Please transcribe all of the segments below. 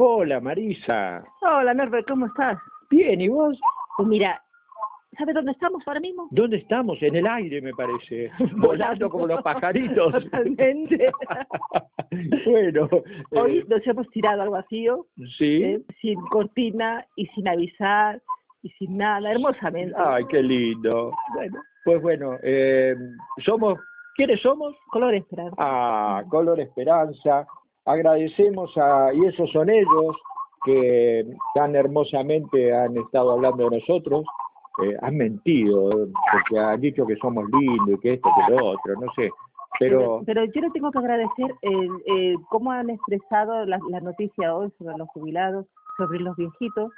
Hola, Marisa. Hola, Norbert, ¿cómo estás? Bien, ¿y vos? Pues mira, ¿sabes dónde estamos ahora mismo? ¿Dónde estamos? En el aire, me parece. Volando como los pajaritos. Totalmente. bueno. Hoy eh, nos hemos tirado al vacío, sí. ¿eh? sin cortina y sin avisar y sin nada, hermosamente. Ay, qué lindo. Bueno, Pues bueno, eh, somos, ¿quiénes somos? color esperanza. a Color Esperanza. Agradecemos a, y esos son ellos que tan hermosamente han estado hablando de nosotros. Eh, han mentido, porque han dicho que somos lindos y que esto, que lo otro, no sé. Pero, pero yo le tengo que agradecer el, eh, cómo han expresado la, la noticia hoy sobre los jubilados, sobre los viejitos.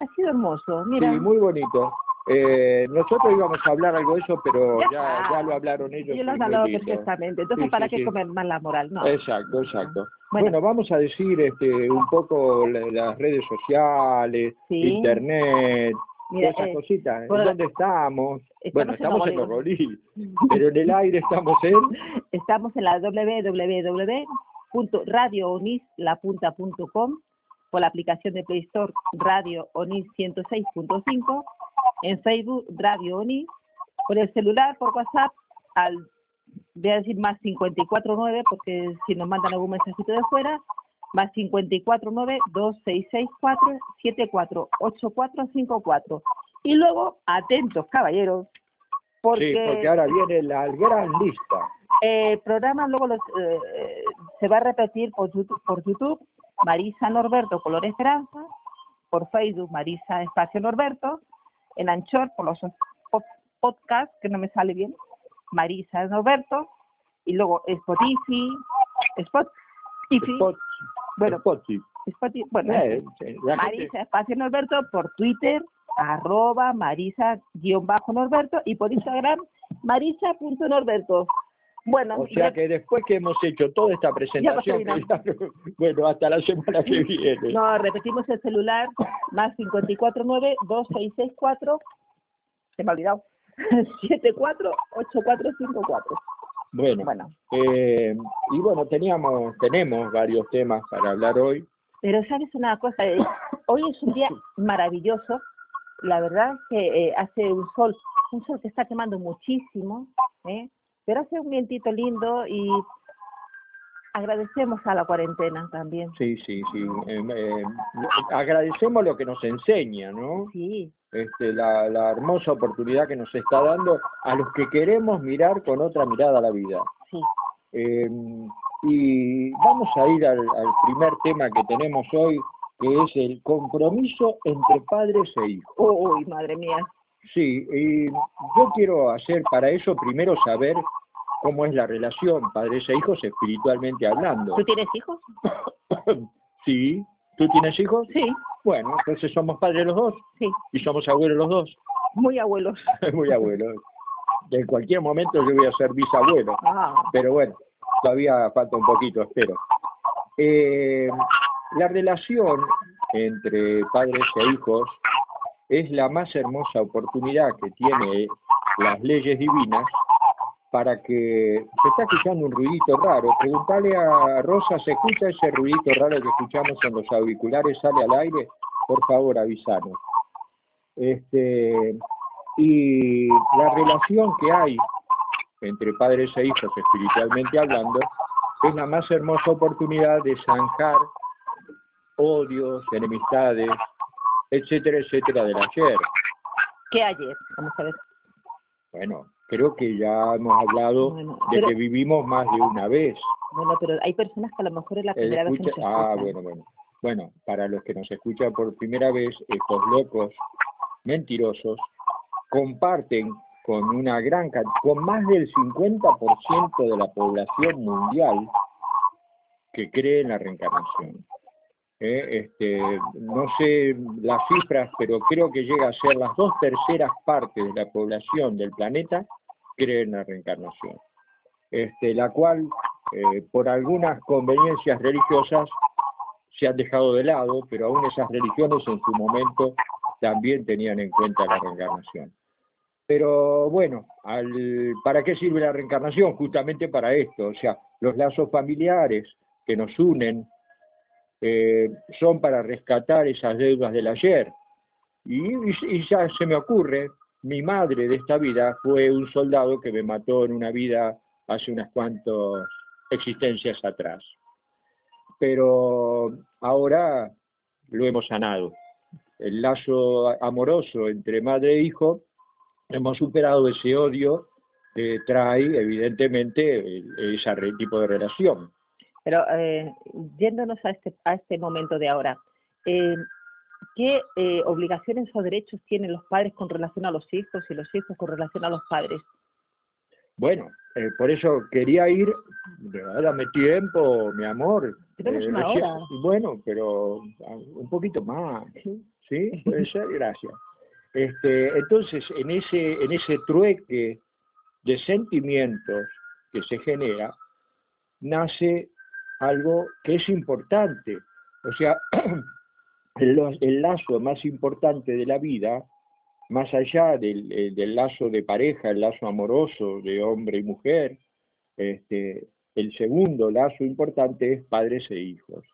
Ha sido hermoso, mira. sí, muy bonito. Eh, nosotros íbamos a hablar algo de eso, pero Ya ya, lo hablaron ellos. Yo lo muy hablado perfectamente. Entonces, Sí, ¿para sí, qué sí. comer más la moral? No. Exacto, exacto. Bueno. Bueno, vamos a decir este, un poco la- las redes sociales, internet, Mira, esas eh, cositas. ¿En bueno, dónde estamos? estamos bueno, en estamos en. Nogolí, pero en el aire estamos en... Estamos en la www.radioonis.com por la aplicación de Play Store Radio Onis 106.5, en Facebook Radio Onis, por el celular, por WhatsApp, al, voy a decir más 549, porque si nos mandan algún mensajito de fuera, más 549-2664-748454. Y luego, atentos caballeros, porque, Sí, porque ahora viene la gran lista. el programa luego los, eh, se va a repetir por YouTube, por YouTube, Marisa Norberto Color Esperanza, por Facebook Marisa Espacio Norberto, en Anchor por los pod- podcasts, que no me sale bien, Marisa Norberto, y luego Spotify, Spotify, Spot, bueno, Spotify. Spotify, bueno, Eh, gente- Marisa Espacio Norberto por Twitter, arroba Marisa-Norberto y por Instagram Marisa.norberto. Bueno, O sea que después que hemos hecho toda esta presentación, bueno, hasta la semana que viene. no, repetimos el celular, más 549-2664, se me ha olvidado, 748454. Bueno, Bueno, eh, y bueno, teníamos, tenemos varios temas para hablar hoy. pero sabes una cosa, Eh, hoy es un día maravilloso, la verdad que eh, hace un sol, un sol que está quemando muchísimo, ¿eh? Pero hace un vientito lindo y agradecemos a la cuarentena también. Sí, sí, sí. eh, eh, agradecemos lo que nos enseña, ¿no? Sí, Este, la, la hermosa oportunidad que nos está dando a los que queremos mirar con otra mirada a la vida. sí. Eh, y vamos a ir al, al primer tema que tenemos hoy, que es el compromiso entre padres e hijos. Uy, madre mía. Sí, y yo quiero hacer para eso primero saber cómo es la relación padres e hijos espiritualmente hablando. ¿Tú tienes hijos? Sí, ¿tú tienes hijos? Sí, Bueno, entonces somos padres los dos sí, y somos abuelos los dos. muy abuelos. Muy abuelos. En cualquier momento yo voy a ser bisabuelo, Ah, pero bueno, todavía falta un poquito, espero. Eh, la relación entre padres e hijos es la más hermosa oportunidad que tiene las leyes divinas para que se está escuchando un ruidito raro. Preguntale a Rosa, ¿se escucha ese ruidito raro que escuchamos en los auriculares? ¿Sale al aire? Por favor, avísanos. Este, y la relación que hay entre padres e hijos espiritualmente hablando es la más hermosa oportunidad de zanjar odios, enemistades, etcétera, etcétera del ayer. ¿qué ayer? Vamos a ver. Bueno, creo que ya hemos hablado Bueno, de que vivimos más de una vez. Bueno, pero hay personas que a lo mejor es la primera vez que ah, bueno, bueno. Bueno, para los que nos escuchan por primera vez, estos locos mentirosos comparten con una gran con más del 50% de la población mundial que cree en la reencarnación. Eh, este, no sé las cifras, pero creo que llega a ser las dos terceras partes de la población del planeta cree en la reencarnación. Este, la cual, eh, por algunas conveniencias religiosas, se han dejado de lado, pero aún esas religiones en su momento también tenían en cuenta la reencarnación. Pero bueno, ¿para qué sirve la reencarnación? Justamente para esto, o sea, los lazos familiares que nos unen eh, son para rescatar esas deudas del ayer. y, ya se me ocurre, mi madre de esta vida fue un soldado que me mató en una vida hace unas cuantas existencias atrás. Pero ahora lo hemos sanado. El lazo amoroso entre madre e hijo, hemos superado ese odio que trae evidentemente ese tipo de relación. Pero eh, yéndonos a este, a este momento de ahora, eh, ¿qué eh, obligaciones o derechos tienen los padres con relación a los hijos y los hijos con relación a los padres? Bueno, eh, por eso quería ir, dame tiempo, mi amor. Tenemos una hora. Bueno, pero ah, un poquito más, ¿sí? Puede ser, gracias. Este, entonces, en ese, en ese trueque de sentimientos que se genera, nace algo que es importante. O sea, el, lazo más importante de la vida, más allá del, del, lazo de pareja, el lazo amoroso de hombre y mujer, este, el segundo lazo importante es padres e hijos.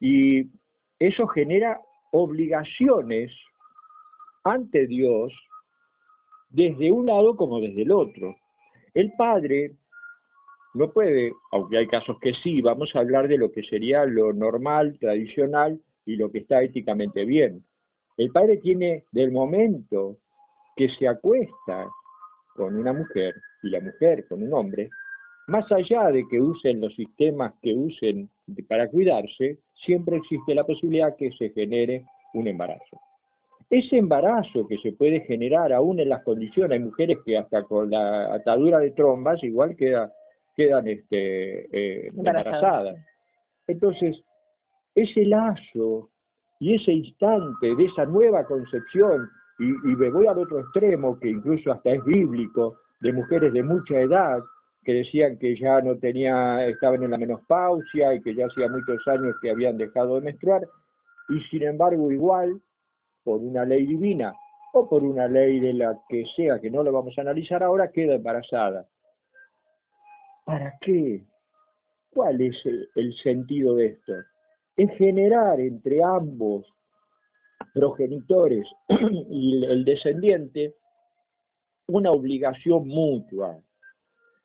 Y eso genera obligaciones ante Dios desde un lado como desde el otro. El padre no puede, aunque hay casos que sí, vamos a hablar de lo que sería lo normal, tradicional, y lo que está éticamente bien. El padre tiene del momento que se acuesta con una mujer y la mujer con un hombre, más allá de que usen los sistemas que usen para cuidarse, siempre existe la posibilidad que se genere un embarazo. Ese embarazo que se puede generar aún en las condiciones, hay mujeres que hasta con la atadura de trombas igual queda, quedan este, eh, embarazadas. Entonces, ese lazo y ese instante de esa nueva concepción, y, me voy al otro extremo, que incluso hasta es bíblico, de mujeres de mucha edad, que decían que ya no tenía, estaban en la menopausia y que ya hacía muchos años que habían dejado de menstruar, y sin embargo igual, por una ley divina o por una ley de la que sea, que no lo vamos a analizar ahora, queda embarazada. ¿Para qué? ¿Cuál es el sentido de esto? es generar entre ambos progenitores y el descendiente una obligación mutua.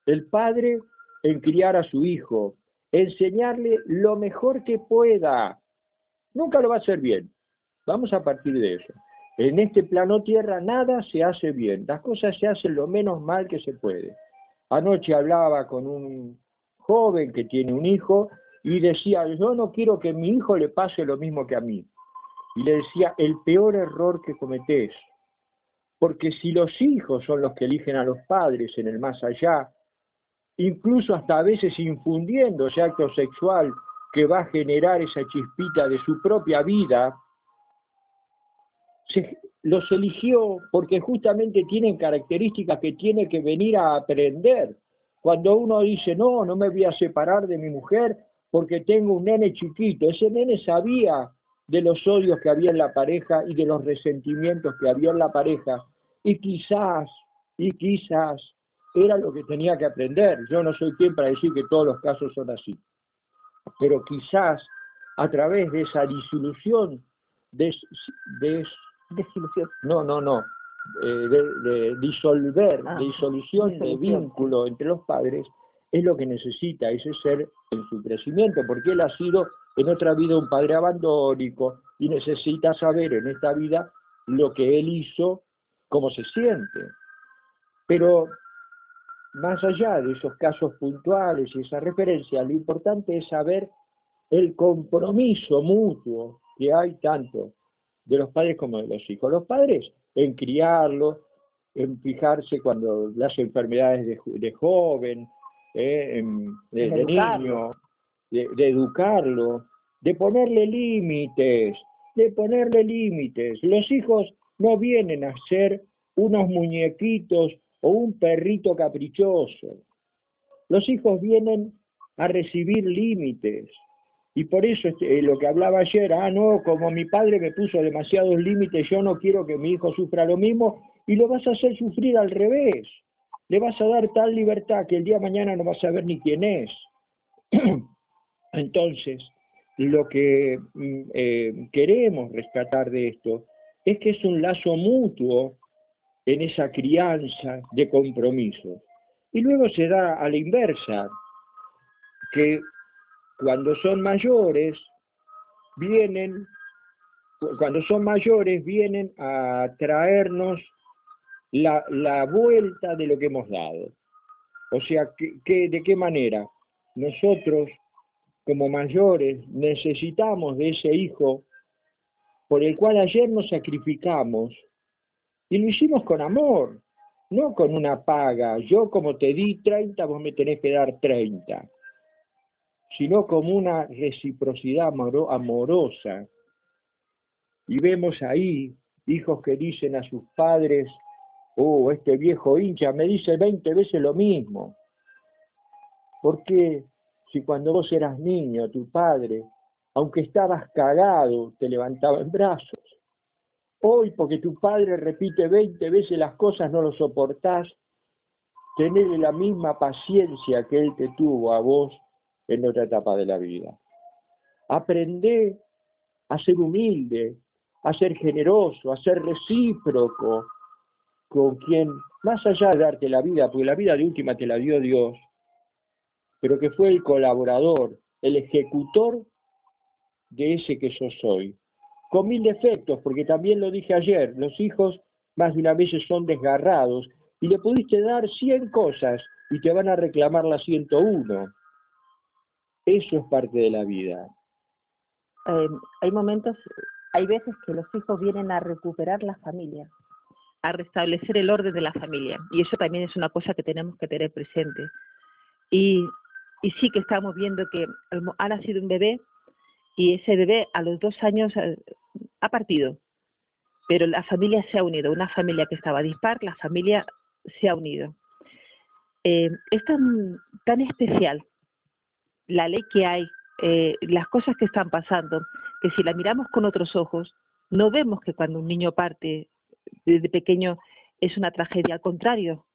El padre en criar a su hijo, enseñarle lo mejor que pueda. Nunca lo va a hacer bien. Vamos a partir de eso. En este plano tierra nada se hace bien, las cosas se hacen lo menos mal que se puede. Anoche hablaba con un joven que tiene un hijo y decía, yo no quiero que mi hijo le pase lo mismo que a mí. Y le decía, el peor error que cometés, porque si los hijos son los que eligen a los padres en el más allá, incluso hasta a veces infundiendo ese acto sexual que va a generar esa chispita de su propia vida, los eligió porque justamente tienen características que tiene que venir a aprender. Cuando uno dice, no, no me voy a separar de mi mujer, porque tengo un nene chiquito. Ese nene sabía de los odios que había en la pareja y de los resentimientos que había en la pareja. Y quizás, y quizás, era lo que tenía que aprender. Yo no soy quien para decir que todos los casos son así. Pero quizás a través de esa disolución, de desilusión. no, no, no, eh, de, disolver, ah, disolución de vínculo entre los padres, es lo que necesita ese ser en su crecimiento, porque él ha sido en otra vida un padre abandónico y necesita saber en esta vida lo que él hizo, cómo se siente. Pero más allá de esos casos puntuales y esa referencia, lo importante es saber el compromiso mutuo que hay tanto de los padres como de los hijos. Los padres en criarlo, en fijarse cuando las enfermedades de, de joven, eh, de, niño, de, educarlo, de ponerle límites, de ponerle límites. Los hijos no vienen a ser unos muñequitos o un perrito caprichoso. Los hijos vienen a recibir límites. Y por eso este, lo que hablaba ayer, ah, no, como mi padre me puso demasiados límites, yo no quiero que mi hijo sufra lo mismo, y lo vas a hacer sufrir al revés le vas a dar tal libertad que el día de mañana no vas a saber ni quién es. Entonces, lo que mm, eh, queremos rescatar de esto es que es un lazo mutuo en esa crianza de compromiso. Y luego se da a la inversa, que cuando son mayores vienen, cuando son mayores vienen a traernos la, la vuelta de lo que hemos dado. O sea, que, ¿de qué manera? Nosotros, como mayores, necesitamos de ese hijo por el cual ayer nos sacrificamos y lo hicimos con amor, no con una paga. Yo como te di 30, vos me tenés que dar 30, sino como una reciprocidad amorosa. Y vemos ahí hijos que dicen a sus padres, oh, este viejo hincha me dice 20 veces lo mismo. ¿Por qué si cuando vos eras niño, tu padre, aunque estabas cagado, te levantaba en brazos? Hoy, porque tu padre repite 20 veces las cosas, no lo soportás, tener la misma paciencia que él te tuvo a vos en otra etapa de la vida. Aprende a ser humilde, a ser generoso, a ser recíproco, con quien, más allá de darte la vida, porque la vida de última te la dio Dios, pero que fue el colaborador, el ejecutor de ese que yo soy, con mil defectos, porque también lo dije ayer, los hijos más de una vez son desgarrados y le pudiste dar 100 cosas y te van a reclamar la 101. Eso es parte de la vida. Eh, hay momentos, hay veces que los hijos vienen a recuperar la familia a restablecer el orden de la familia. Y eso también es una cosa que tenemos que tener presente. Y, sí que estamos viendo que ha nacido un bebé y ese bebé a los dos años eh, ha partido, pero la familia se ha unido, una familia que estaba dispar, la familia se ha unido. Eh, es tan especial la ley que hay, eh, las cosas que están pasando, que si la miramos con otros ojos, no vemos que cuando un niño parte desde pequeño es una tragedia, al contrario.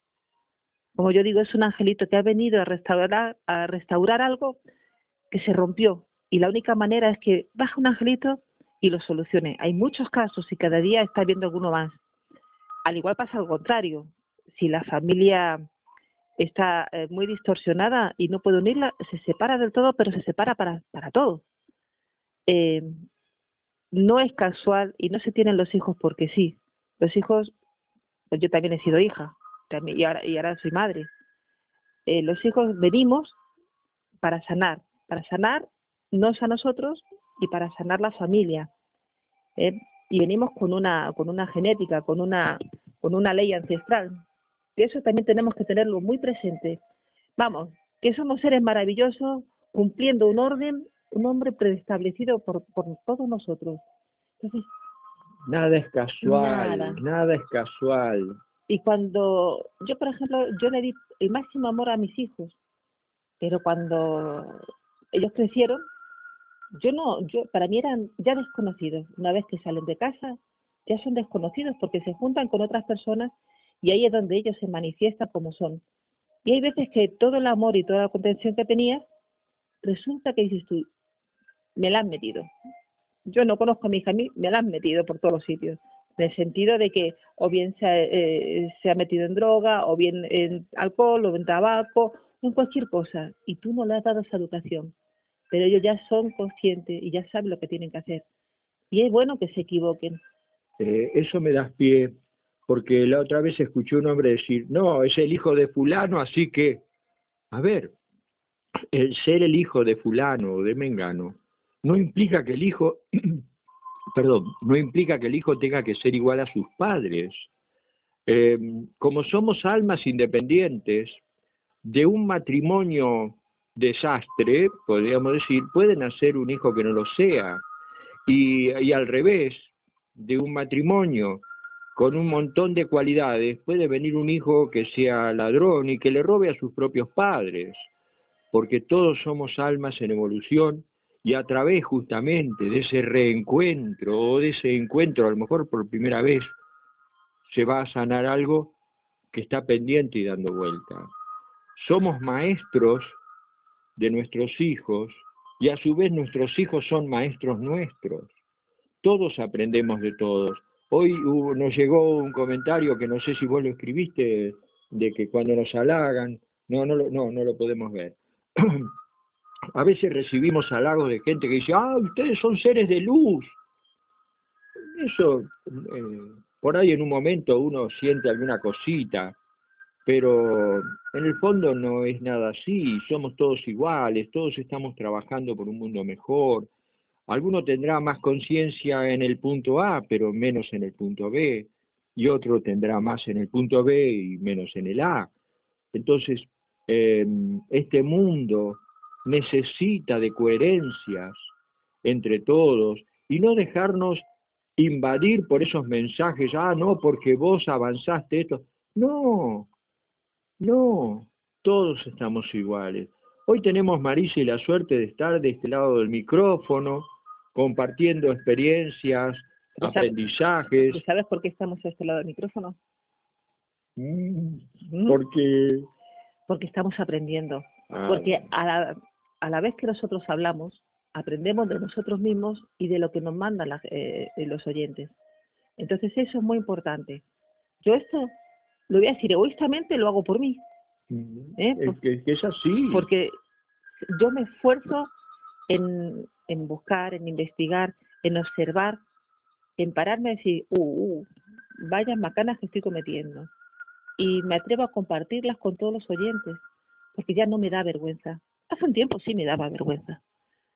Como yo digo, es un angelito que ha venido a restaurar, a restaurar algo que se rompió. Y la única manera es que baja un angelito y lo solucione. Hay muchos casos y cada día está viendo alguno más. Al igual pasa al contrario. Si la familia está eh, muy distorsionada y no puede unirla, se separa del todo, pero se separa para, para todo. Eh, no es casual y no se tienen los hijos porque sí. Los hijos, pues yo también he sido hija también, y, ahora, y ahora soy madre. Eh, los hijos venimos para sanar, para sanar nos a nosotros y para sanar la familia. Y venimos con una, con una genética, con una, con una ley ancestral. Y eso también tenemos que tenerlo muy presente. Vamos, que somos seres maravillosos cumpliendo un orden, un hombre preestablecido por, por todos nosotros. Entonces, Nada es casual, nada. es casual. Y cuando yo, por ejemplo, yo le di el máximo amor a mis hijos, pero cuando ellos crecieron, yo no, yo para mí eran ya desconocidos. Una vez que salen de casa, ya son desconocidos porque se juntan con otras personas y ahí es donde ellos se manifiestan como son. Y hay veces que todo el amor y toda la contención que tenía, resulta que dices tú, me la han metido, yo no conozco a mi hija, a mí me la han metido por todos los sitios, en el sentido de que o bien se, eh, ha metido en droga, o bien en alcohol, o en tabaco, en cualquier cosa, y tú no le has dado esa educación. Pero ellos ya son conscientes y ya saben lo que tienen que hacer. Y es bueno que se equivoquen. Eh, eso me das pie, porque la otra vez escuché un hombre decir, no, es el hijo de fulano, así que, a ver, el ser el hijo de fulano o de Mengano no implica que el hijo, perdón, no implica que el hijo tenga que ser igual a sus padres. Eh, como somos almas independientes, de un matrimonio desastre, podríamos decir, puede nacer un hijo que no lo sea. Y, y al revés, de un matrimonio con un montón de cualidades, puede venir un hijo que sea ladrón y que le robe a sus propios padres, porque todos somos almas en evolución y a través justamente de ese reencuentro o de ese encuentro, a lo mejor por primera vez, se va a sanar algo que está pendiente y dando vuelta. Somos maestros de nuestros hijos y a su vez nuestros hijos son maestros nuestros. Todos aprendemos de todos. Hoy nos llegó un comentario que no sé si vos lo escribiste, de que cuando nos halagan, no, no, no, no lo podemos ver. a veces recibimos halagos de gente que dice, ah, ustedes son seres de luz. Eso, eh, por ahí en un momento uno siente alguna cosita, pero en el fondo no es nada así, somos todos iguales, todos estamos trabajando por un mundo mejor. Alguno tendrá más conciencia en el punto A, pero menos en el punto B, y otro tendrá más en el punto B y menos en el A. Entonces, em, este mundo necesita de coherencias entre todos y no dejarnos invadir por esos mensajes, ah, no, porque vos avanzaste esto. No, no, todos estamos iguales. Hoy tenemos, Marisa, y la suerte de estar de este lado del micrófono, compartiendo experiencias, aprendizajes. ¿Sabes por qué estamos a este lado del micrófono? Mm, ¿Mm? porque... Porque estamos aprendiendo. Ah. Porque a la, a la vez que nosotros hablamos, aprendemos de nosotros mismos y de lo que nos mandan eh, los oyentes. Entonces eso es muy importante. Yo esto lo voy a decir egoístamente, lo hago por mí. ¿eh? Es, que, es así. Porque yo me esfuerzo en, en, buscar, en investigar, en observar, en pararme y decir, uh, uh, vaya macanas que estoy cometiendo. Y me atrevo a compartirlas con todos los oyentes, porque ya no me da vergüenza. Hace un tiempo sí me daba vergüenza,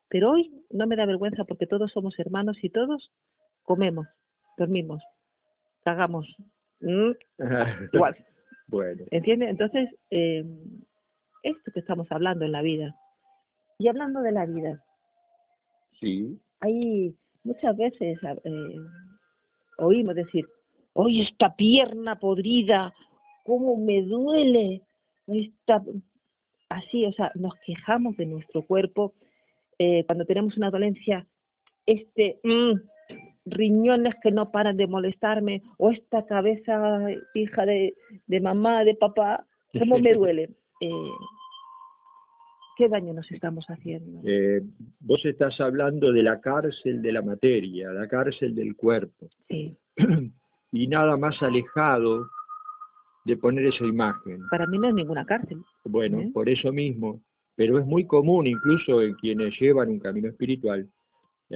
pero hoy no me da vergüenza porque todos somos hermanos y todos comemos, dormimos, cagamos, Mm, igual. bueno. ¿Entiendes? Entonces, eh, esto que estamos hablando en la vida. Y hablando de la vida. Sí. Hay muchas veces eh, oímos decir, hoy esta pierna podrida, cómo me duele. Esta... Así, o sea, nos quejamos de nuestro cuerpo. Eh, cuando tenemos una dolencia, este, mm, riñones que no paran de molestarme, o esta cabeza hija de, de mamá, de papá, ¿cómo me duele? Eh, ¿Qué daño nos estamos haciendo? Eh, vos estás hablando de la cárcel de la materia, la cárcel del cuerpo. Sí. y nada más alejado de poner esa imagen. Para mí no es ninguna cárcel. Bueno, ¿eh? por eso mismo. Pero es muy común, incluso en quienes llevan un camino espiritual,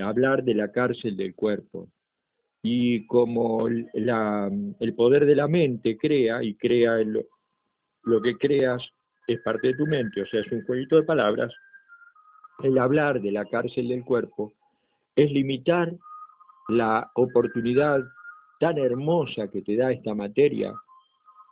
hablar de la cárcel del cuerpo. Y como la, el poder de la mente crea y crea lo, lo que creas es parte de tu mente, o sea, es un jueguito de palabras, el hablar de la cárcel del cuerpo es limitar la oportunidad tan hermosa que te da esta materia,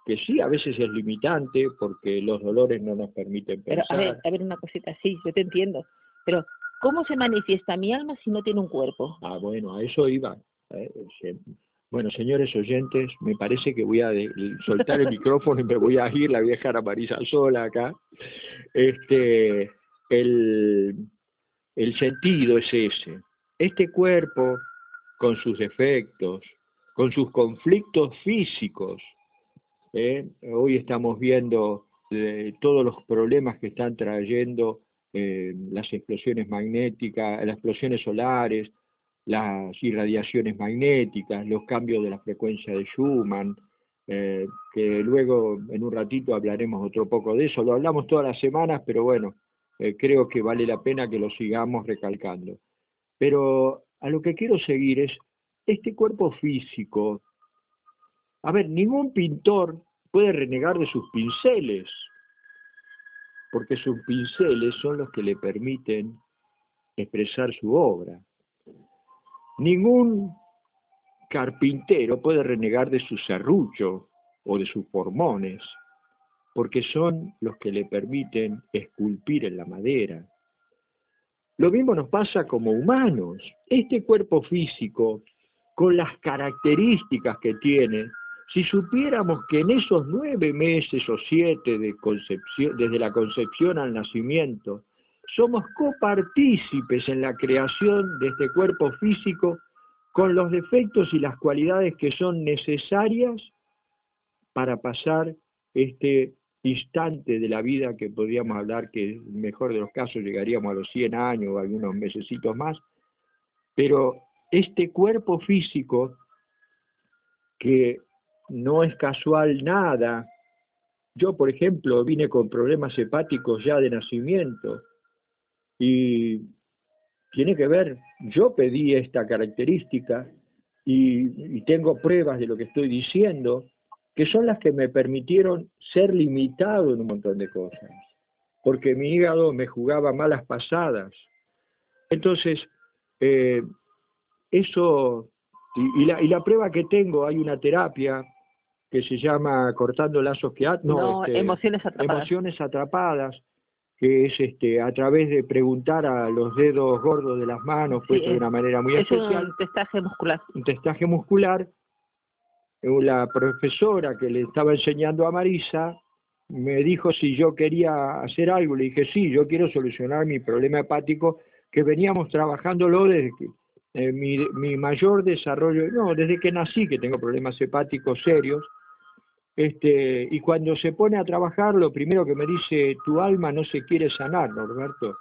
que sí a veces es limitante porque los dolores no nos permiten pensar. Pero a ver, a ver una cosita, sí, yo te entiendo, pero ¿Cómo se manifiesta mi alma si no tiene un cuerpo? Ah, bueno, a eso iba. Eh, bueno, señores oyentes, me parece que voy a soltar el micrófono y me voy a ir, la voy a dejar a Marisa sola acá. Este, el, el sentido es ese. Este cuerpo, con sus defectos, con sus conflictos físicos, ¿eh? hoy estamos viendo eh, todos los problemas que están trayendo eh, las explosiones magnéticas, las explosiones solares, las irradiaciones magnéticas, los cambios de la frecuencia de Schumann, eh, que luego en un ratito hablaremos otro poco de eso. Lo hablamos todas las semanas, pero bueno, eh, creo que vale la pena que lo sigamos recalcando. Pero a lo que quiero seguir es este cuerpo físico. A ver, ningún pintor puede renegar de sus pinceles porque sus pinceles son los que le permiten expresar su obra. Ningún carpintero puede renegar de su serrucho o de sus formones, porque son los que le permiten esculpir en la madera. Lo mismo nos pasa como humanos. Este cuerpo físico, con las características que tiene, si supiéramos que en esos nueve meses o siete desde la concepción al nacimiento, somos copartícipes en la creación de este cuerpo físico con los defectos y las cualidades que son necesarias para pasar este instante de la vida que podríamos hablar que mejor de los casos llegaríamos a los 100 años o algunos mesecitos más, pero este cuerpo físico que no es casual nada, yo por ejemplo vine con problemas hepáticos ya de nacimiento y tiene que ver, yo pedí esta característica y, tengo pruebas de lo que estoy diciendo, que son las que me permitieron ser limitado en un montón de cosas, porque mi hígado me jugaba malas pasadas. Entonces, eh, eso, y, la, y la prueba que tengo, hay una terapia que se llama Cortando Lazos que... No, este, emociones atrapadas. Emociones atrapadas, que es este a través de preguntar a los dedos gordos de las manos, pues de una manera muy especial. un testaje muscular. Un testaje muscular. Eh, la profesora que le estaba enseñando a Marisa me dijo si yo quería hacer algo. Le dije, sí, yo quiero solucionar mi problema hepático que veníamos trabajándolo desde que, eh, mi, mi mayor desarrollo, no, desde que nací que tengo problemas hepáticos serios, este, y cuando se pone a trabajar, lo primero que me dice, tu alma no se quiere sanar, Norberto.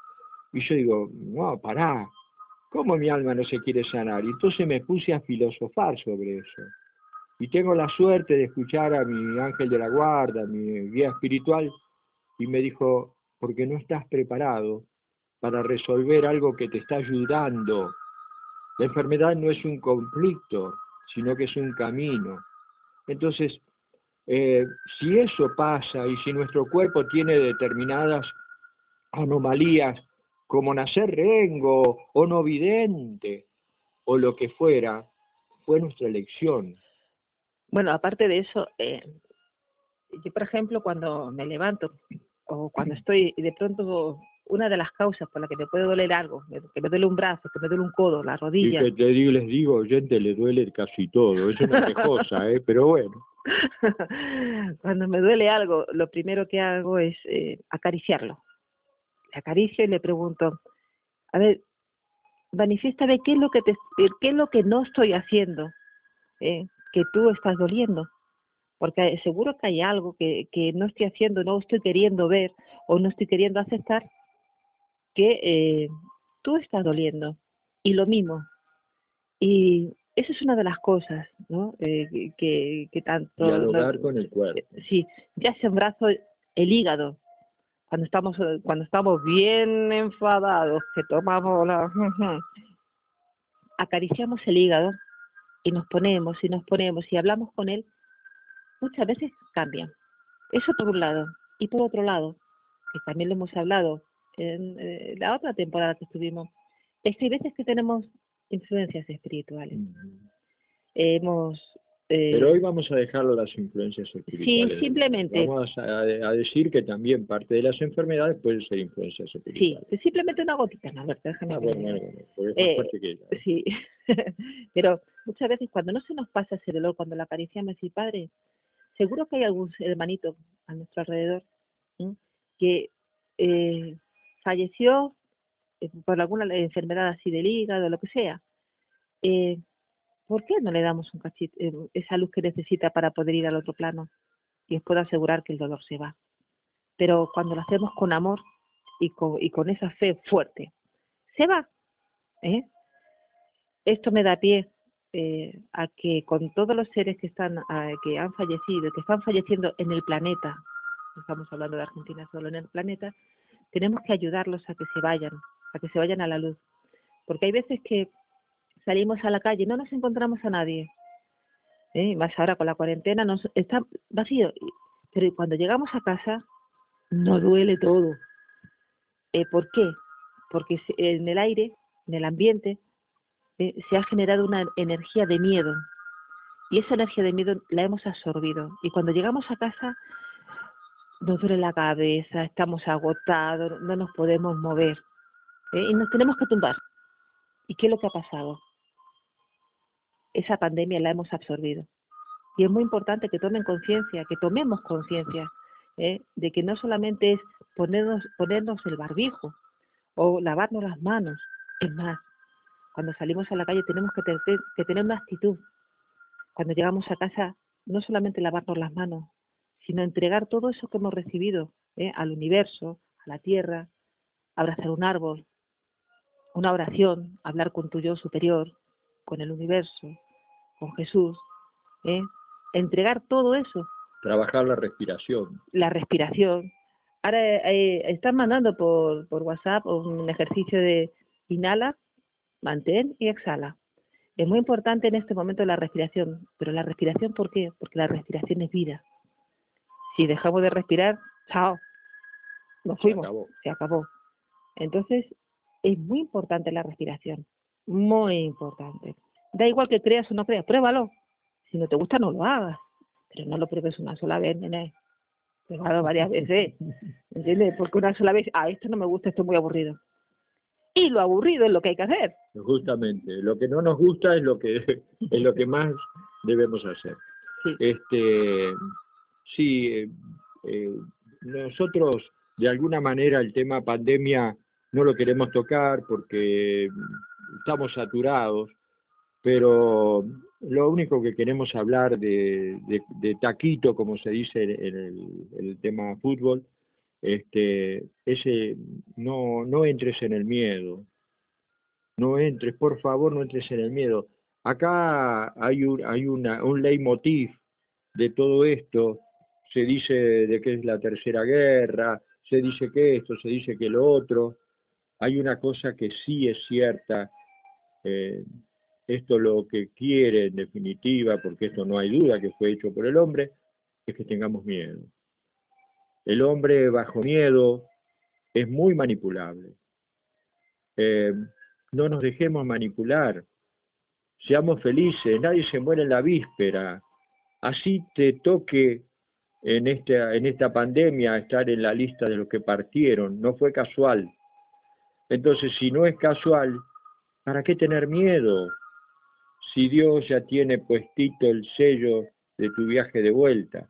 Y yo digo, no, pará, ¿cómo mi alma no se quiere sanar? Y entonces me puse a filosofar sobre eso. Y tengo la suerte de escuchar a mi ángel de la guarda, mi guía espiritual, y me dijo, porque no estás preparado para resolver algo que te está ayudando. La enfermedad no es un conflicto, sino que es un camino. Entonces, eh, si eso pasa y si nuestro cuerpo tiene determinadas anomalías, como nacer rengo o no vidente o lo que fuera, fue nuestra elección. Bueno, aparte de eso, eh, yo por ejemplo cuando me levanto o cuando estoy de pronto una de las causas por las que me puede doler algo, que me duele un brazo, que me duele un codo, la rodilla. Y que te digo, les digo, gente, le duele casi todo, es una quejosa, ¿eh? pero bueno. Cuando me duele algo, lo primero que hago es eh, acariciarlo. Le acaricio y le pregunto, a ver, manifiéstame qué es lo que te, qué es lo que no estoy haciendo, eh, que tú estás doliendo porque seguro que hay algo que, que, no estoy haciendo, no estoy queriendo ver o no estoy queriendo aceptar que eh, tú estás doliendo y lo mismo. Y esa es una de las cosas, ¿no? Eh, que, que, tanto... Dialogar con el cuerpo. Sí, ya un brazo, el hígado, cuando estamos, cuando estamos bien enfadados, que tomamos la... acariciamos el hígado y nos ponemos y nos ponemos y hablamos con él, muchas veces cambia. Eso por un lado. Y por otro lado, que también lo hemos hablado, en eh, la otra temporada que estuvimos, es que hay veces que tenemos influencias espirituales. Hemos... Eh, Pero hoy vamos a dejarlo las influencias espirituales. Sí, simplemente. Vamos a, decir que también parte de las enfermedades pueden ser influencias espirituales. Sí, simplemente una gotita, ¿no? déjame ah, bueno, bueno, bueno, eh, que Sí, pero muchas veces cuando no se nos pasa ese dolor, cuando la acariciamos y padre, seguro que hay algún hermanito a nuestro alrededor que eh, falleció eh, por alguna enfermedad así del hígado, lo que sea, eh, ¿por qué no le damos un cachito, eh, esa luz que necesita para poder ir al otro plano? Y os puedo asegurar que el dolor se va. Pero cuando lo hacemos con amor y con, esa fe fuerte, se va. Esto me da pie a que con todos los seres que están que han fallecido, que están falleciendo en el planeta, estamos hablando de Argentina solo en el planeta, tenemos que ayudarlos a que se vayan, a que se vayan a la luz. Porque hay veces que salimos a la calle y no nos encontramos a nadie. ¿eh? Más ahora con la cuarentena nos, está vacío. Pero cuando llegamos a casa nos duele todo. Eh, ¿Por qué? Porque en el aire, en el ambiente, eh, se ha generado una energía de miedo. Y esa energía de miedo la hemos absorbido. Y cuando llegamos a casa nos duele la cabeza, estamos agotados, no nos podemos mover ¿eh? y nos tenemos que tumbar. ¿Y qué es lo que ha pasado? Esa pandemia la hemos absorbido. Y es muy importante que tomen conciencia, que tomemos conciencia ¿eh? de que no solamente es ponernos, el barbijo o lavarnos las manos, es más, cuando salimos a la calle tenemos que que tener una actitud. Cuando llegamos a casa, no solamente lavarnos las manos, sino entregar todo eso que hemos recibido ¿eh? al universo, a la tierra, abrazar un árbol, una oración, hablar con tu yo superior, con el universo, con Jesús, ¿eh? entregar todo eso. Trabajar la respiración. La respiración. Ahora eh, están mandando por, por WhatsApp un ejercicio de inhala, mantén y exhala. Es muy importante en este momento la respiración, pero la respiración ¿por qué? Porque la respiración es vida. Si dejamos de respirar, chao, nos fuimos, se acabó. Entonces, es muy importante la respiración, muy importante. Da igual que creas o no creas, pruébalo. Si no te gusta, no lo hagas, pero no lo pruebes una sola vez, nene. Pruébalo varias veces, ¿entiendes? Porque una sola vez, ah, esto no me gusta, esto es muy aburrido. Y lo aburrido es lo que hay que hacer. Justamente, lo que no nos gusta es lo que es lo que más debemos hacer. Sí. Este, sí, eh, eh, nosotros de alguna manera el tema pandemia no lo queremos tocar porque estamos saturados, pero lo único que queremos hablar de, taquito, como se dice en el, tema fútbol, este, ese, no, no entres en el miedo, no entres, por favor, no entres en el miedo. Acá hay un, hay una, un leitmotiv de todo esto, se dice de que es la tercera guerra, se dice que esto, se dice que lo otro, hay una cosa que sí es cierta, eh, esto lo que quiere en definitiva, porque esto no hay duda que fue hecho por el hombre, es que tengamos miedo. El hombre bajo miedo es muy manipulable. Eh, no nos dejemos manipular, seamos felices, nadie se muere en la víspera, así te toque en esta, en esta pandemia estar en la lista de los que partieron, no fue casual, entonces, si no es casual, ¿para qué tener miedo? Si Dios ya tiene puestito el sello de tu viaje de vuelta.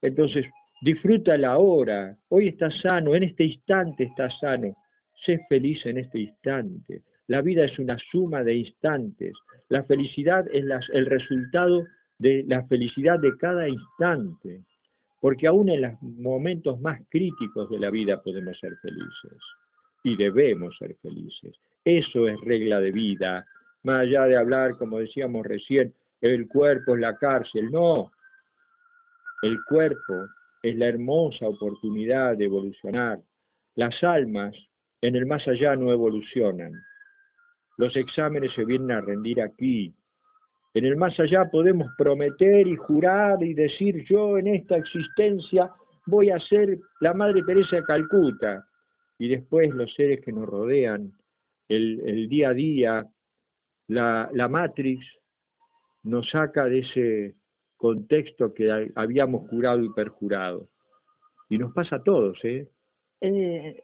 Entonces, disfruta la hora. Hoy estás sano, en este instante estás sano. Sé feliz en este instante. La vida es una suma de instantes. La felicidad es el resultado de la felicidad de cada instante. Porque aún en los momentos más críticos de la vida podemos ser felices y debemos ser felices. Eso es regla de vida, más allá de hablar, como decíamos recién, el cuerpo es la cárcel, no. El cuerpo es la hermosa oportunidad de evolucionar. Las almas en el más allá no evolucionan. Los exámenes se vienen a rendir aquí. En el más allá podemos prometer y jurar y decir yo en esta existencia voy a ser la Madre Teresa de Calcuta y después los seres que nos rodean, el, día a día, la, Matrix nos saca de ese contexto que habíamos jurado y perjurado. Y nos pasa a todos, ¿eh? eh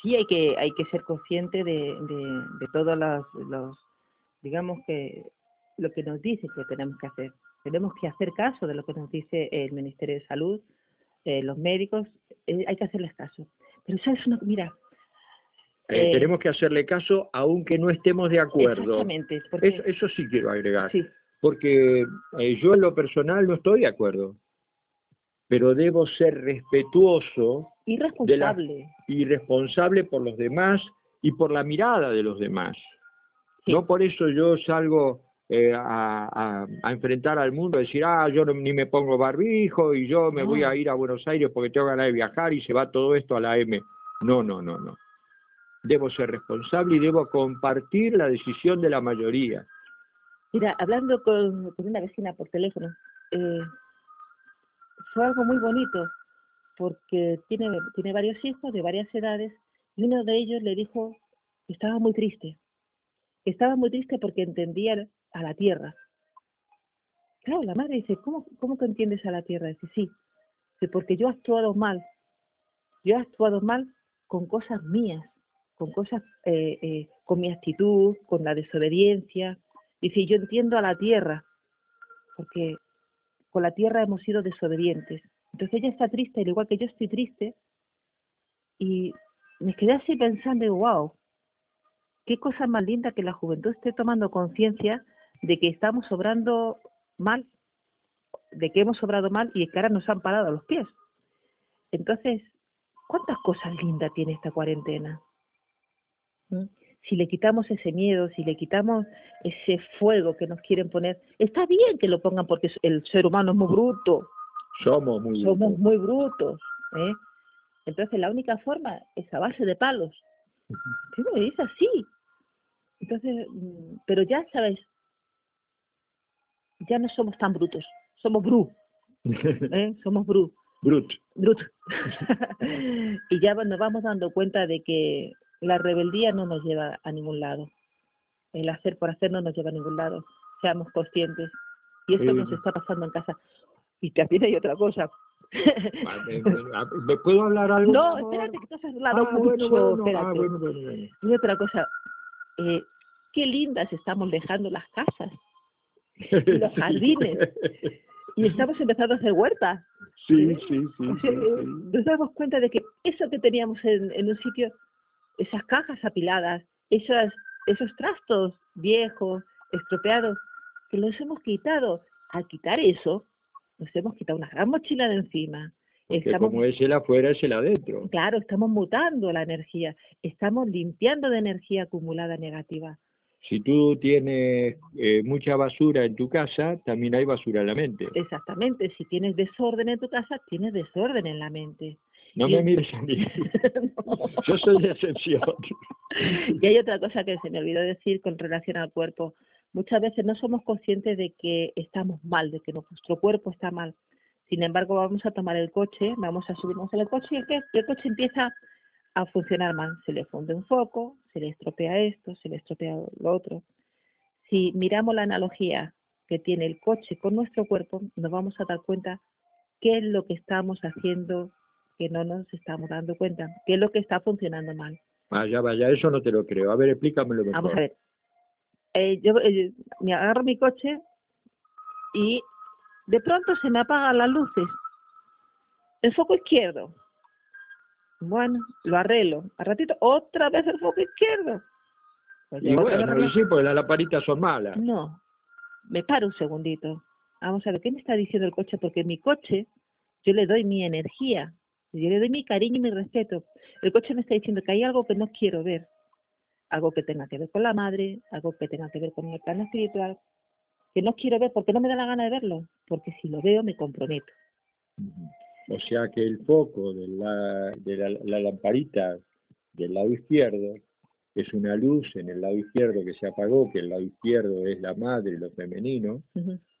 sí hay que, hay que ser consciente de, de, todos los, digamos que, lo que nos dice que tenemos que hacer. Tenemos que hacer caso de lo que nos dice el Ministerio de Salud, eh, los médicos, eh, hay que hacerles caso. Pero sabes una, mira. Eh, tenemos que hacerle caso aunque no estemos de acuerdo. Exactamente. Eso, sí quiero agregar. Porque yo en lo personal no estoy de acuerdo. Pero debo ser respetuoso. Y responsable. y responsable por los demás y por la mirada de los demás. No por eso yo salgo a, enfrentar al mundo, a decir, ah, yo ni me pongo barbijo y yo me voy a ir a Buenos Aires porque tengo ganas de viajar y se va todo esto a la M. No, no, no, no. Debo ser responsable y debo compartir la decisión de la mayoría. Mira, hablando con, una vecina por teléfono, eh, fue algo muy bonito porque tiene, tiene varios hijos de varias edades y uno de ellos le dijo que estaba muy triste. Estaba muy triste porque entendía a la tierra. Claro, la madre dice, ¿cómo, cómo que entiendes a la tierra? Dice, sí, porque yo he actuado mal. Yo he actuado mal con cosas mías, con cosas, eh, eh, con mi actitud, con la desobediencia. Dice, yo entiendo a la tierra, porque con la tierra hemos sido desobedientes. Entonces ella está triste, al igual que yo estoy triste, y me quedé así pensando, wow, qué cosa más linda que la juventud esté tomando conciencia de que estamos obrando mal, de que hemos sobrado mal y que ahora nos han parado a los pies. Entonces, ¿cuántas cosas lindas tiene esta cuarentena? ¿Mm? Si le quitamos ese miedo, si le quitamos ese fuego que nos quieren poner, está bien que lo pongan porque el ser humano es muy bruto. Somos muy Somos muy brutos. ¿eh? Entonces, la única forma es a base de palos. ¿Qué me dice así? Entonces, mm, pero ya sabes, ya no somos tan brutos, somos bru, ¿eh? somos bru. Brut. Brut. y ya nos vamos dando cuenta de que la rebeldía no nos lleva a ningún lado. El hacer por hacer no nos lleva a ningún lado. Seamos conscientes. Y eso nos está pasando en casa. Y también hay otra cosa. ¿Me puedo hablar algo? No, espérate, que tú has hablado ah, mucho. Ah, y otra cosa. Eh, qué lindas estamos dejando las casas los jardines. y estamos empezando a hacer huertas. Sí, sí, sí, Nos damos cuenta de que eso que teníamos en, en un sitio, esas cajas apiladas, esas, esos trastos viejos, estropeados, que los hemos quitado. Al quitar eso, nos hemos quitado una gran mochila de encima. Estamos, como es el afuera, es el adentro. Claro, estamos mutando la energía, estamos limpiando de energía acumulada negativa. Si tú tienes eh, mucha basura en tu casa, también hay basura en la mente. Exactamente, si tienes desorden en tu casa, tienes desorden en la mente. No me mires a mí. Yo soy de excepción. y hay otra cosa que se me olvidó decir con relación al cuerpo. Muchas veces no somos conscientes de que estamos mal, de que nuestro cuerpo está mal. Sin embargo, vamos a tomar el coche, vamos a subirnos el coche y el coche empieza a funcionar mal. Se le funde un foco, se le estropea esto, se le estropea lo otro. Si miramos la analogía que tiene el coche con nuestro cuerpo, nos vamos a dar cuenta qué es lo que estamos haciendo que no nos estamos dando cuenta, qué es lo que está funcionando mal. Vaya, vaya, eso no te lo creo. A ver, explícamelo mejor. Vamos a ver. Eh, yo eh, me agarro mi coche y de pronto se me apagan las luces. El foco izquierdo, bueno, lo arreglo. A ratito, otra vez el foco izquierdo. Pues y bueno, sí, porque las laparitas son malas. No, me paro un segundito. Vamos a ver, ¿qué me está diciendo el coche? Porque mi coche, yo le doy mi energía, yo le doy mi cariño y mi respeto. El coche me está diciendo que hay algo que no quiero ver. Algo que tenga que ver con la madre, algo que tenga que ver con el plano espiritual, que no quiero ver porque no me da la gana de verlo, porque si lo veo me comprometo. O sea que el foco de la, de la, lamparita del lado izquierdo es una luz en el lado izquierdo que se apagó, que el lado izquierdo es la madre, lo femenino.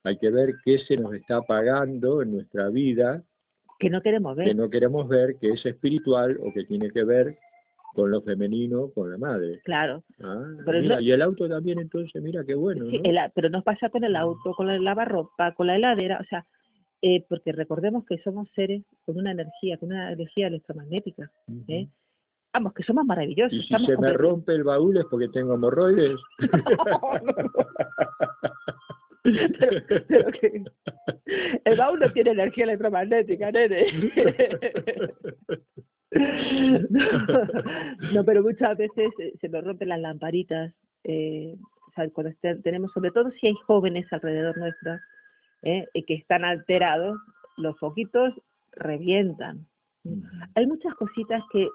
Hay que ver qué se nos está apagando en nuestra vida. Que no queremos ver. Que no queremos ver, que es espiritual o que tiene que ver con lo femenino, con la madre. Claro. Ah, y el auto también, entonces, mira qué bueno. Sí, pero nos pasa con el auto, con la lavarropa, con la heladera, o sea, eh, porque recordemos que somos seres con una energía, con una energía electromagnética. ¿eh? Vamos, que somos maravillosos. Y si se me rompe el baúl es porque tengo hemorroides. el baúl no tiene energía electromagnética, nene. no, pero muchas veces se nos rompen las lamparitas. Eh, cuando tenemos, sobre todo si hay jóvenes alrededor nuestra, ¿eh? y que están alterados, los foquitos revientan. Hay muchas cositas que...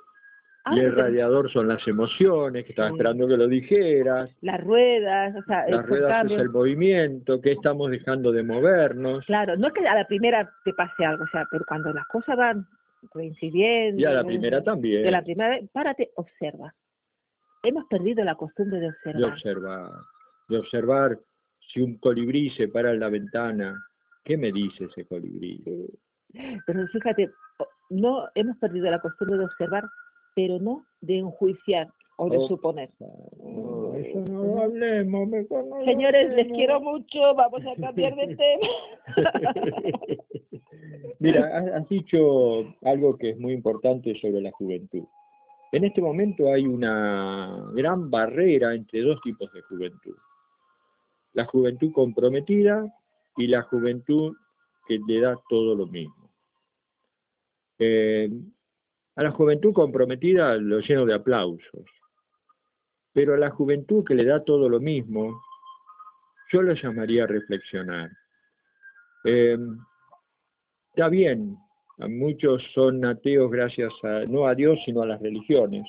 Y el radiador son las emociones, que estaba esperando que lo dijeras. Las ruedas, o sea... Las ruedas es el movimiento, que estamos dejando de movernos. Claro, no es que a la primera te pase algo, o sea, pero cuando las cosas van coincidiendo... Y a la primera también. De la primera vez, párate, observa. Hemos perdido la costumbre de observar. De observar, de observar si un colibrí se para en la ventana, ¿qué me dice ese colibrí? Pero fíjate, no hemos perdido la costumbre de observar, pero no de enjuiciar o de oh, suponer. No, eso no lo hablemos, mejor Señores, les quiero mucho, vamos a cambiar de tema. Mira, has dicho algo que es muy importante sobre la juventud. En este momento hay una gran barrera entre dos tipos de juventud la juventud comprometida y la juventud que le da todo lo mismo. Eh, a la juventud comprometida lo lleno de aplausos, pero a la juventud que le da todo lo mismo, yo lo llamaría reflexionar. Eh, está bien, muchos son ateos gracias a, no a Dios, sino a las religiones,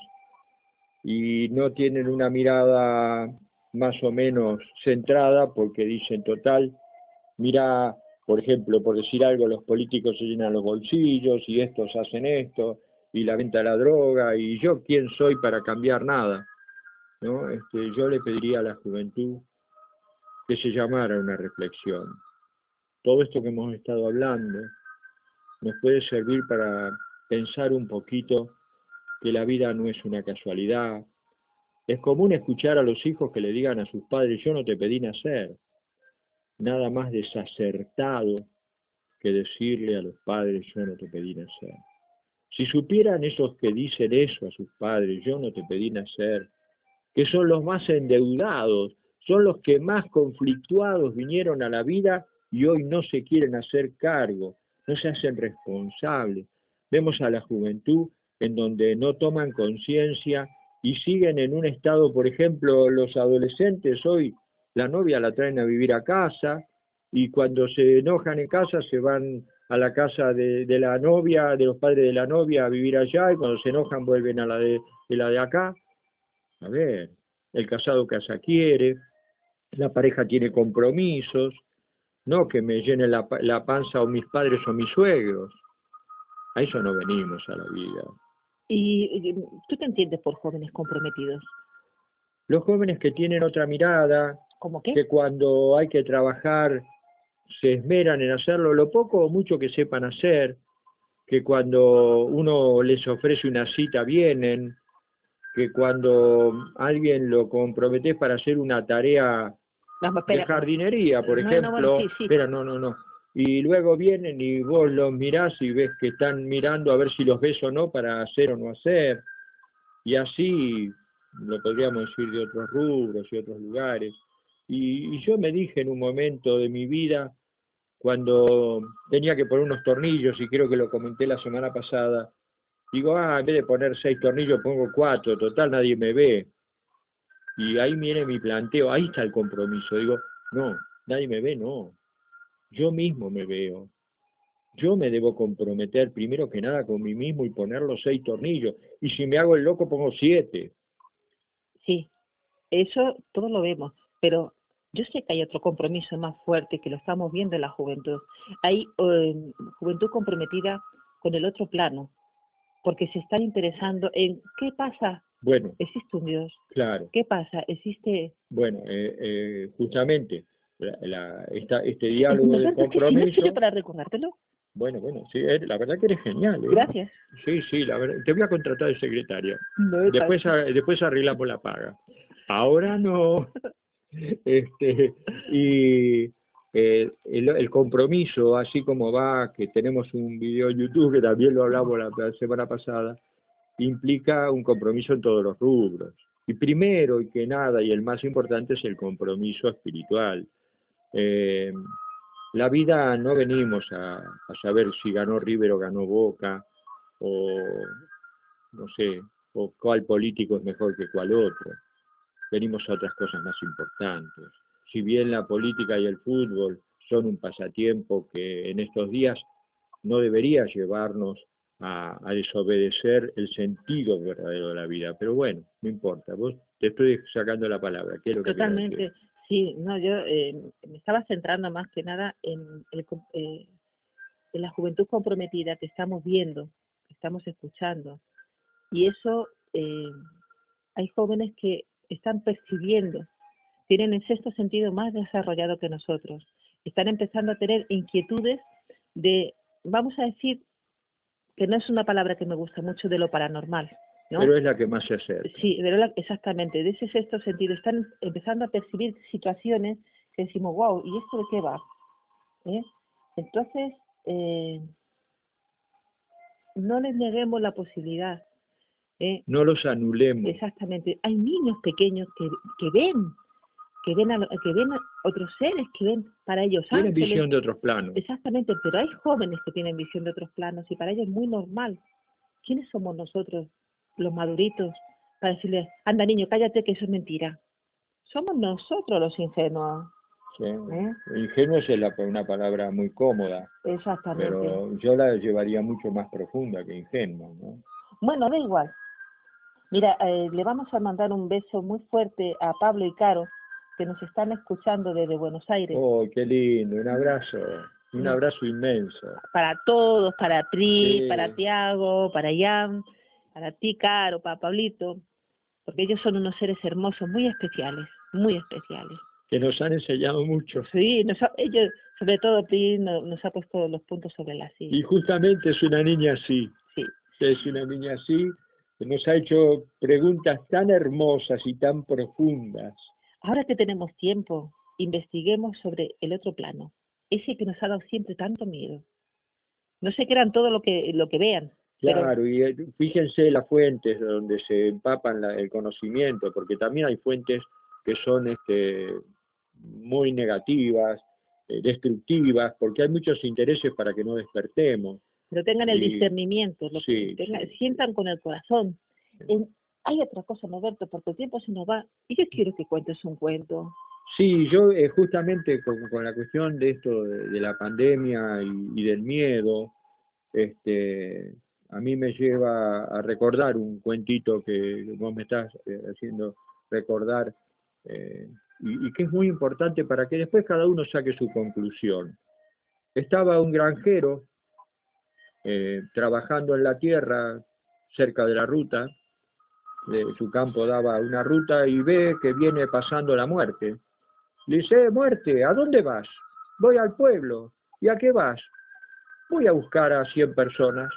y no tienen una mirada más o menos centrada porque dicen total, mira, por ejemplo, por decir algo, los políticos se llenan los bolsillos y estos hacen esto, y la venta de la droga, y yo quién soy para cambiar nada. ¿no? Este, yo le pediría a la juventud que se llamara una reflexión. Todo esto que hemos estado hablando nos puede servir para pensar un poquito que la vida no es una casualidad. Es común escuchar a los hijos que le digan a sus padres, yo no te pedí nacer. Nada más desacertado que decirle a los padres, yo no te pedí nacer. Si supieran esos que dicen eso a sus padres, yo no te pedí nacer, que son los más endeudados, son los que más conflictuados vinieron a la vida y hoy no se quieren hacer cargo, no se hacen responsables. Vemos a la juventud en donde no toman conciencia y siguen en un estado, por ejemplo, los adolescentes hoy, la novia la traen a vivir a casa y cuando se enojan en casa se van a la casa de, la novia, de los padres de la novia a vivir allá y cuando se enojan vuelven a la de, la de acá. A ver, el casado casa quiere, la pareja tiene compromisos, no que me llene la, la panza o mis padres o mis suegros. A eso no venimos a la vida. ¿Y tú te entiendes por jóvenes comprometidos? Los jóvenes que tienen otra mirada, ¿Cómo qué? que cuando hay que trabajar se esmeran en hacerlo lo poco o mucho que sepan hacer, que cuando uno les ofrece una cita vienen, que cuando alguien lo comprometes para hacer una tarea de jardinería, por ejemplo, espera, no, no, no, y luego vienen y vos los mirás y ves que están mirando a ver si los ves o no para hacer o no hacer, y así lo podríamos decir de otros rubros y otros lugares. y yo me dije en un momento de mi vida, cuando tenía que poner unos tornillos, y creo que lo comenté la semana pasada, digo, ah, en vez de poner seis tornillos pongo cuatro, total nadie me ve. Y ahí viene mi planteo, ahí está el compromiso. Digo, no, nadie me ve, no. Yo mismo me veo. Yo me debo comprometer primero que nada con mí mismo y poner los seis tornillos. Y si me hago el loco pongo siete. Sí, eso todos lo vemos, pero yo sé que hay otro compromiso más fuerte que lo estamos viendo en la juventud. Hay eh, juventud comprometida con el otro plano, porque se están interesando en qué pasa. Bueno. Existe un Dios. Claro. ¿Qué pasa? Existe. Bueno, eh, eh, justamente la, este diálogo de compromiso. ¿No para recordártelo? Bueno, bueno, sí, la verdad que eres genial. Gracias. Sí, sí, la verdad. Te voy a contratar de secretaria. después, después arreglamos la paga. Ahora no. este, y eh, el, compromiso, así como va, que tenemos un video en YouTube, que también lo hablamos la, semana pasada, implica un compromiso en todos los rubros. Y primero y que nada, y el más importante, es el compromiso espiritual. Eh, la vida no venimos a, a, saber si ganó River o ganó Boca, o no sé, o cuál político es mejor que cuál otro venimos a otras cosas más importantes. Si bien la política y el fútbol son un pasatiempo que en estos días no debería llevarnos a, desobedecer el sentido verdadero de la vida. Pero bueno, no importa, vos te estoy sacando la palabra. ¿Qué Totalmente, sí, no, yo eh, me estaba centrando más que nada en, eh, en la juventud comprometida que estamos viendo, que estamos escuchando. Y eso, eh, hay jóvenes que están percibiendo, tienen el sexto sentido más desarrollado que nosotros, están empezando a tener inquietudes de, vamos a decir, que no es una palabra que me gusta mucho, de lo paranormal. ¿no? Pero es la que más se hace. Sí, exactamente, de ese sexto sentido. Están empezando a percibir situaciones que decimos, wow, ¿y esto de qué va? ¿Eh? Entonces, eh, no les neguemos la posibilidad ¿eh? no los anulemos. Exactamente. Hay niños pequeños que, que ven, que ven, a, que ven otros seres, que ven para ellos Tienen visión de otros planos. Exactamente, pero hay jóvenes que tienen visión de otros planos y para ellos es muy normal. ¿Quiénes somos nosotros, los maduritos, para decirles, anda niño, cállate que eso es mentira? Somos nosotros los ingenuos. Sí. ¿eh? Ingenuo es la- una palabra muy cómoda, Exactamente. pero yo la llevaría mucho más profunda que ingenuo, ¿no? Bueno, da igual. Mira, eh, le vamos a mandar un beso muy fuerte a Pablo y Caro, que nos están escuchando desde Buenos Aires. Oh, qué lindo, un abrazo, un abrazo inmenso. Para todos, para Pri, Sí. para Tiago, para Jan, para ti, Caro, para Pablito, porque ellos son unos seres hermosos, muy especiales, muy especiales. Que nos han enseñado mucho. Sí, nos ha- ellos, sobre todo Pri, no- nos ha puesto los puntos sobre las Y sillas. justamente es una niña así, Sí. es una niña así, que nos ha hecho preguntas tan hermosas y tan profundas. Ahora que tenemos tiempo, investiguemos sobre el otro plano, ese que nos ha dado siempre tanto miedo. No se crean todo lo que, lo que vean, pero Claro, y eh, fíjense las fuentes donde se empapan la- el conocimiento, porque también hay fuentes que son este, muy negativas, eh, destructivas, porque hay muchos intereses para que no despertemos. pero tengan el discernimiento, lo que Sí, tengan- sí. sientan con el corazón. En- hay otra cosa, Norberto, porque el tiempo se nos va y yo quiero que cuentes un cuento. Sí, yo eh, justamente con, la cuestión de esto de, la pandemia y, del miedo, este, a mí me lleva a recordar un cuentito que vos me estás eh, haciendo recordar eh, y, que es muy importante para que después cada uno saque su conclusión. Estaba un granjero trabajando en la tierra cerca de la ruta, de su campo daba una ruta y ve que viene pasando la muerte. Le dice, "Eh, muerte, ¿a dónde vas? Voy al pueblo. ¿Y a qué vas? Voy a buscar a 100 personas.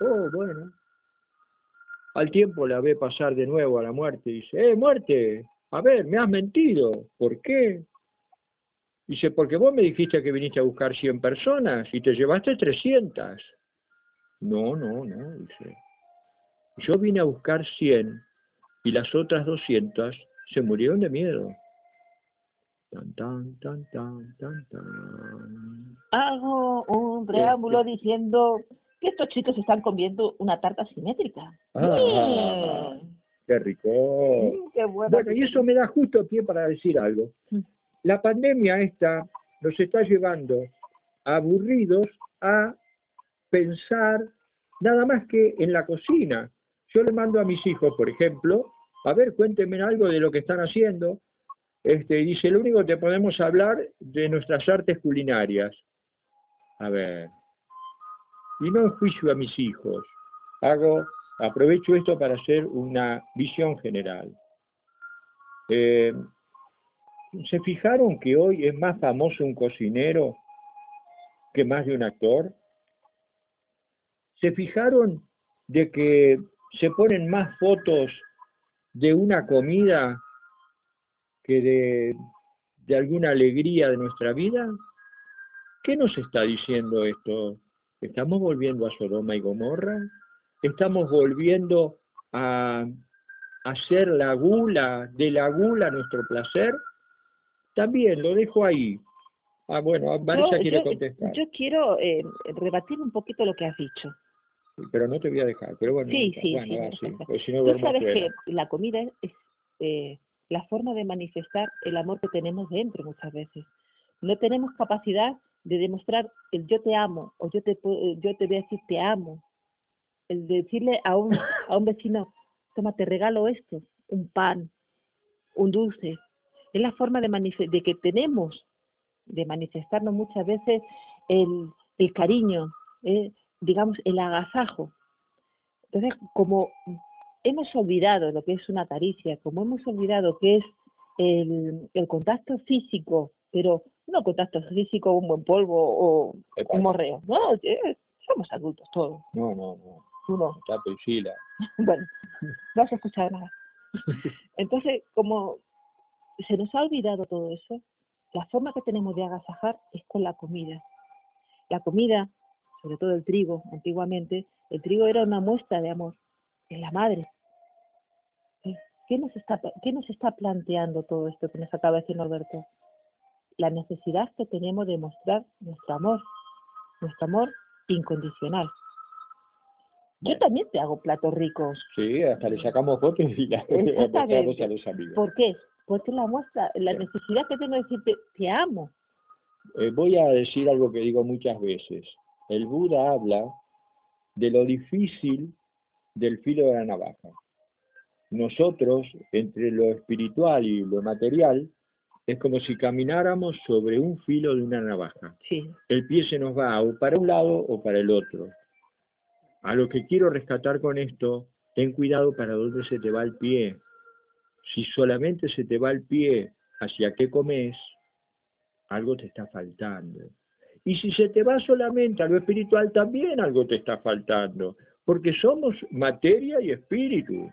Oh, bueno. Al tiempo la ve pasar de nuevo a la muerte dice, eh, muerte, a ver, me has mentido. ¿Por qué? Dice, porque vos me dijiste que viniste a buscar 100 personas y te llevaste 300. No, no, no, dice. Yo vine a buscar 100 y las otras 200 se murieron de miedo. Tan, tan, tan, tan, tan, tan. Hago un preámbulo diciendo que estos chicos están comiendo una tarta simétrica. Ah, qué rico. mm, qué bueno. Bueno, y eso me da justo pie para decir algo. Mm. La pandemia esta nos está llevando aburridos a pensar nada más que en la cocina. Yo le mando a mis hijos, por ejemplo, a ver, cuéntenme algo de lo que están haciendo. Este, dice, lo único que podemos hablar de nuestras artes culinarias. A ver, y no juicio a mis hijos. Hago, aprovecho esto para hacer una visión general. Eh, ¿Se fijaron que hoy es más famoso un cocinero que más de un actor? ¿Se fijaron de que se ponen más fotos de una comida que de, de alguna alegría de nuestra vida? ¿Qué nos está diciendo esto? ¿Estamos volviendo a Sodoma y Gomorra? ¿Estamos volviendo a hacer la gula, de la gula nuestro placer? También lo dejo ahí. Ah, bueno, Marisa Yo- quiere yo- contestar, Yo quiero eh, rebatir un poquito lo que has dicho. Pero no te voy a dejar. Pero bueno, Sí, sí, bueno, sí, va, pues si no Tú sabes fuera. que la comida es eh, la forma de manifestar el amor que tenemos dentro muchas veces. No tenemos capacidad de demostrar el yo te amo o yo te, pu- yo te voy a decir te amo. El decirle a un, a un vecino, toma, te regalo esto, un pan, un dulce. Es la forma de, de que tenemos de manifestarnos muchas veces el, el cariño, eh, digamos, el agasajo. Entonces, como hemos olvidado lo que es una caricia, como hemos olvidado que es el, el contacto físico, pero no contacto físico, un buen polvo o ¿Qué un morreo, no, eh, somos adultos todos, No, no, no. tú no. Tato y. Bueno, no has escuchado nada. Entonces, como se nos ha olvidado todo eso, la forma que tenemos de agasajar es con la comida. La comida, sobre todo el trigo, antiguamente, el trigo era una muestra de amor, es la madre. ¿Qué nos, está, ¿Qué nos está planteando todo esto que nos acaba de decir Norberto? La necesidad que tenemos de mostrar nuestro amor, nuestro amor incondicional. Yo también te hago platos ricos. Sí, hasta le sacamos fotos y las mostramos a los amigos. ¿Por qué? porque la muestra, la necesidad que tengo de decirte, te amo. Eh, voy a decir algo que digo muchas veces. El Buda habla de lo difícil del filo de la navaja. Nosotros, entre lo espiritual y lo material, es como si camináramos sobre un filo de una navaja. Sí. El pie se nos va o para un lado o para el otro. A lo que quiero rescatar con esto, ten cuidado para dónde se te va el pie. Si solamente se te va el pie hacia qué comes, algo te está faltando. Y si se te va solamente a lo espiritual, también algo te está faltando. Porque somos materia y espíritu.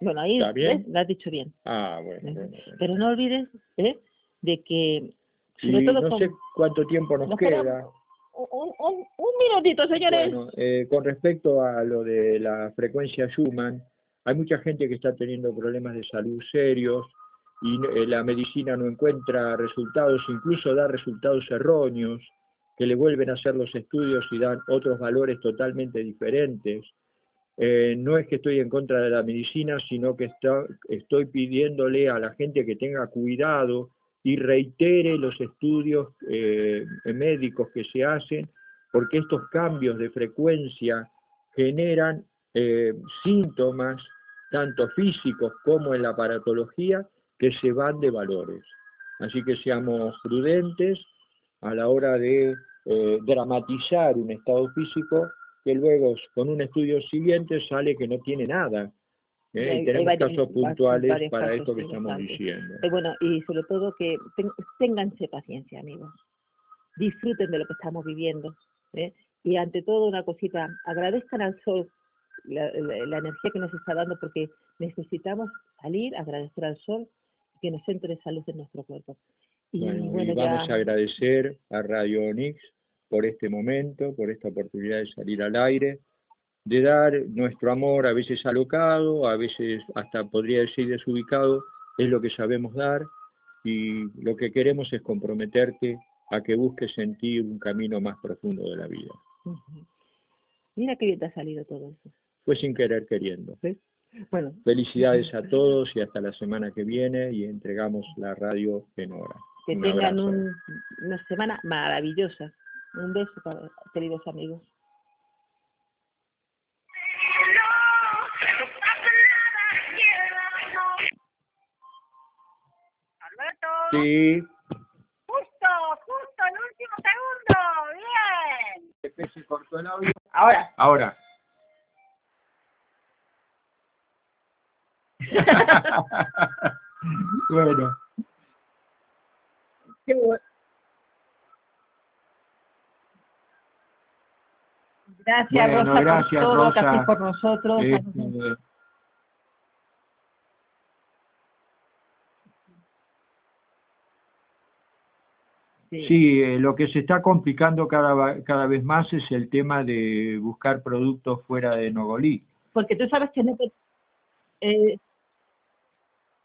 Bueno, ahí ¿Está bien? ¿ves? lo has dicho bien. Ah, bueno. bueno, bueno. Pero no olvides ¿eh? de que, Sí, sobre todo no con... sé cuánto tiempo nos, nos queda. queda Un, un, un minutito, señores. Bueno, eh, con respecto a lo de la frecuencia Schumann, hay mucha gente que está teniendo problemas de salud serios y eh, la medicina no encuentra resultados, incluso da resultados erróneos, que le vuelven a hacer los estudios y dan otros valores totalmente diferentes. Eh, no es que estoy en contra de la medicina, sino que estoy pidiéndole a la gente que tenga cuidado y reitere los estudios eh, médicos que se hacen, porque estos cambios de frecuencia generan síntomas, tanto físicos como en la aparatología, que se van de valores. Así que seamos prudentes a la hora de eh, dramatizar un estado físico que luego con un estudio siguiente sale que no tiene nada. ¿eh? Hay- y tenemos varios- casos puntuales varios para casos, esto que estamos diciendo. Eh, bueno, y sobre todo que ten- ténganse paciencia, amigos. Disfruten de lo que estamos viviendo. Y ante todo, una cosita, agradezcan al sol la, la- la energía que nos está dando porque necesitamos salir, agradecer al sol que nos entre esa luz en nuestro cuerpo. Y Bueno, bueno, y vamos ya, a agradecer a Radio Onix por este momento, por esta oportunidad de salir al aire, de dar nuestro amor a veces alocado, a veces hasta podría decir desubicado, es lo que sabemos dar y lo que queremos es comprometerte a que busques en ti un camino más profundo de la vida. Mira qué bien te ha salido todo eso. Fue sin querer queriendo. Bueno, Felicidades a todos y hasta la semana que viene y entregamos la radio en hora. que Un tengan un- una semana maravillosa. Un beso, para- queridos amigos. Alberto, Sí, justo, justo, el último segundo, bien. se cortó el audio. Ahora. Ahora. bueno, Qué bu- Gracias, Bueno, Rosa, gracias, por todo Rosa. nosotros. este, Sí. sí, eh, lo que se está complicando cada, cada vez más es el tema de buscar productos fuera de Nogolí. Porque tú sabes que no eh,